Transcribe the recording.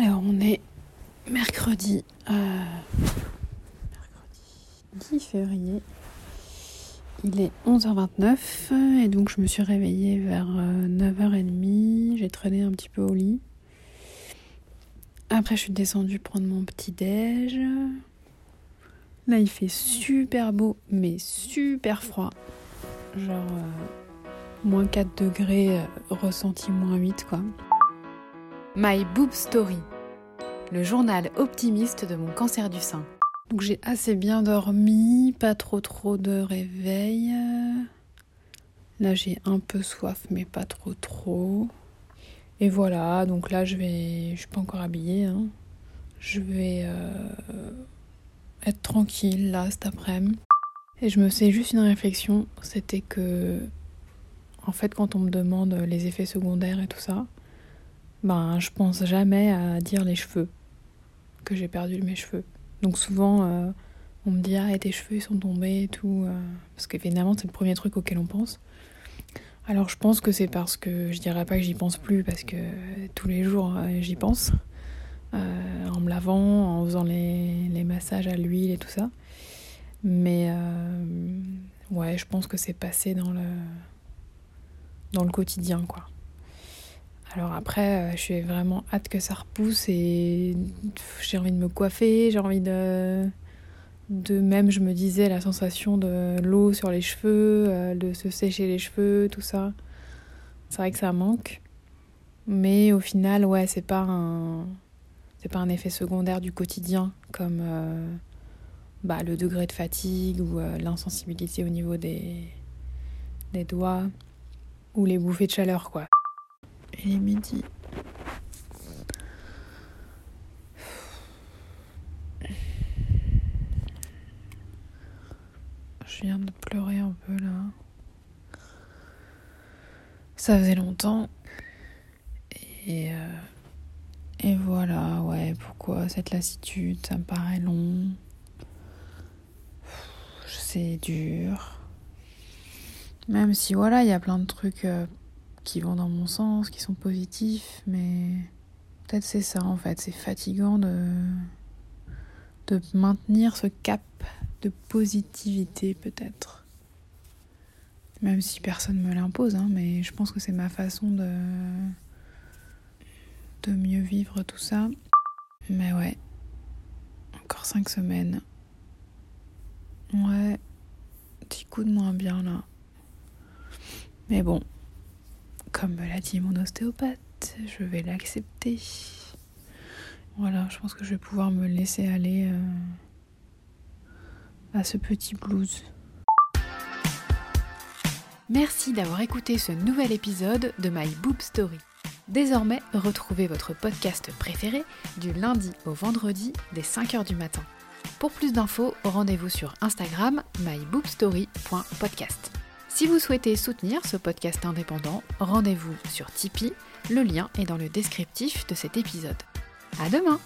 Alors, on est mercredi, euh, mercredi 10 février. Il est 11h29 et donc je me suis réveillée vers 9h30. J'ai traîné un petit peu au lit. Après, je suis descendue prendre mon petit déj. Là, il fait super beau, mais super froid. Genre euh, moins 4 degrés, euh, ressenti moins 8 quoi. My Boob Story, le journal optimiste de mon cancer du sein. Donc j'ai assez bien dormi, pas trop trop de réveil. Là j'ai un peu soif mais pas trop trop. Et voilà, donc là je vais, je suis pas encore habillée. Hein. Je vais euh, être tranquille là cet après-midi. Et je me fais juste une réflexion, c'était que en fait quand on me demande les effets secondaires et tout ça, ben je pense jamais à dire les cheveux, que j'ai perdu mes cheveux. Donc souvent euh, on me dit ah tes cheveux ils sont tombés et tout, euh, parce qu'évidemment c'est le premier truc auquel on pense. Alors je pense que c'est parce que je dirais pas que j'y pense plus parce que tous les jours euh, j'y pense. en me lavant, en faisant les, les massages à l'huile et tout ça. Mais ouais, je pense que c'est passé dans le dans le quotidien quoi. Alors après, euh, je suis vraiment hâte que ça repousse et j'ai envie de me coiffer, j'ai envie de même je me disais la sensation de l'eau sur les cheveux, euh, de se sécher les cheveux, tout ça. C'est vrai que ça manque. Mais au final, ouais, c'est pas un c'est pas un effet secondaire du quotidien comme euh, bah, le degré de fatigue ou l'insensibilité au niveau des des doigts ou les bouffées de chaleur quoi. Il est midi. Je viens de pleurer un peu là. Ça faisait longtemps. Et, euh, et voilà, ouais, pourquoi cette lassitude Ça me paraît long. C'est dur. Même si voilà, il y a plein de trucs euh, qui vont dans mon sens, qui sont positifs, mais peut-être c'est ça en fait, c'est fatigant de, de maintenir ce cap de positivité peut-être. Même si personne me l'impose, hein, mais je pense que c'est ma façon de, de mieux vivre tout ça. Mais ouais, encore cinq semaines. Ouais, petit coup de moins bien là. Mais bon, comme me l'a dit mon ostéopathe, je vais l'accepter. Voilà, je pense que je vais pouvoir me laisser aller euh, à ce petit blues. Merci d'avoir écouté ce nouvel épisode de My Boob Story. Désormais, retrouvez votre podcast préféré du lundi au vendredi dès 5h du matin. Pour plus d'infos, rendez-vous sur Instagram myboobstory.podcast. Si vous souhaitez soutenir ce podcast indépendant, rendez-vous sur Tipeee, le lien est dans le descriptif de cet épisode. À demain!